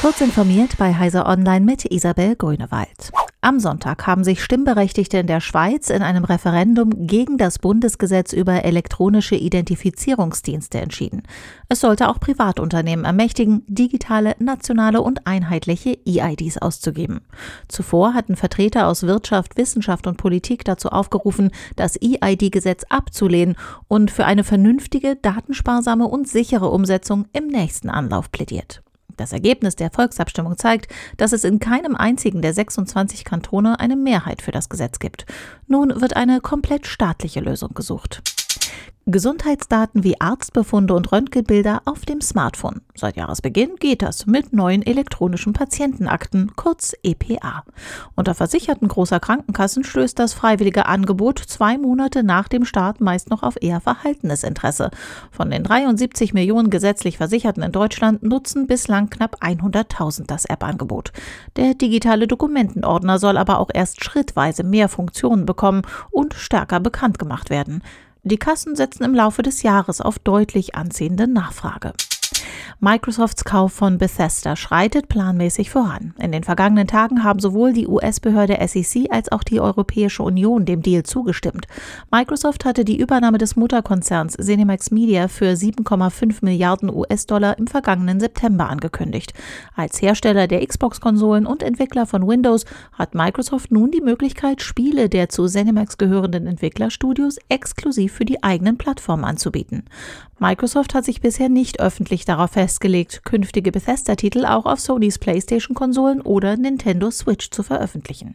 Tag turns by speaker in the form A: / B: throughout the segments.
A: Kurz informiert bei Heiser Online mit Isabel Grünewald. Am Sonntag haben sich Stimmberechtigte in der Schweiz in einem Referendum gegen das Bundesgesetz über elektronische Identifizierungsdienste entschieden. Es sollte auch Privatunternehmen ermächtigen, digitale, nationale und einheitliche EIDs auszugeben. Zuvor hatten Vertreter aus Wirtschaft, Wissenschaft und Politik dazu aufgerufen, das EID-Gesetz abzulehnen und für eine vernünftige, datensparsame und sichere Umsetzung im nächsten Anlauf plädiert. Das Ergebnis der Volksabstimmung zeigt, dass es in keinem einzigen der 26 Kantone eine Mehrheit für das Gesetz gibt. Nun wird eine komplett staatliche Lösung gesucht. Gesundheitsdaten wie Arztbefunde und Röntgenbilder auf dem Smartphone. Seit Jahresbeginn geht das mit neuen elektronischen Patientenakten, kurz EPA. Unter Versicherten großer Krankenkassen stößt das freiwillige Angebot zwei Monate nach dem Start meist noch auf eher verhaltenes Interesse. Von den 73 Millionen gesetzlich Versicherten in Deutschland nutzen bislang knapp 100.000 das App-Angebot. Der digitale Dokumentenordner soll aber auch erst schrittweise mehr Funktionen bekommen und stärker bekannt gemacht werden. Die Kassen setzen im Laufe des Jahres auf deutlich anziehende Nachfrage. Microsofts Kauf von Bethesda schreitet planmäßig voran. In den vergangenen Tagen haben sowohl die US-Behörde SEC als auch die Europäische Union dem Deal zugestimmt. Microsoft hatte die Übernahme des Mutterkonzerns Cinemax Media für 7,5 Milliarden US-Dollar im vergangenen September angekündigt. Als Hersteller der Xbox-Konsolen und Entwickler von Windows hat Microsoft nun die Möglichkeit, Spiele der zu Cinemax gehörenden Entwicklerstudios exklusiv für die eigenen Plattformen anzubieten. Microsoft hat sich bisher nicht öffentlich darauf festgelegt, künftige Bethesda-Titel auch auf Sonys PlayStation-Konsolen oder Nintendo Switch zu veröffentlichen.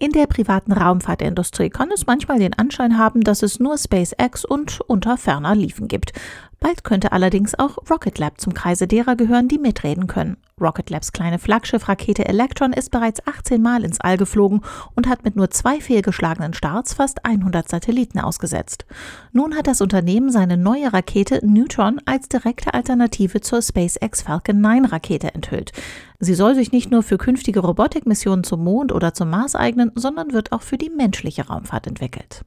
A: In der privaten Raumfahrtindustrie kann es manchmal den Anschein haben, dass es nur SpaceX und unter ferner Liefen gibt. Bald könnte allerdings auch Rocket Lab zum Kreise derer gehören, die mitreden können. Rocket Labs kleine Flaggschiffrakete Electron ist bereits 18 Mal ins All geflogen und hat mit nur zwei fehlgeschlagenen Starts fast 100 Satelliten ausgesetzt. Nun hat das Unternehmen seine neue Rakete Neutron als direkte Alternative zur SpaceX Falcon 9 Rakete enthüllt. Sie soll sich nicht nur für künftige Robotikmissionen zum Mond oder zum Mars eignen, sondern wird auch für die menschliche Raumfahrt entwickelt.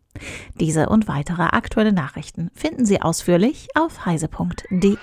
A: Diese und weitere aktuelle Nachrichten finden Sie ausführlich auf heise.de.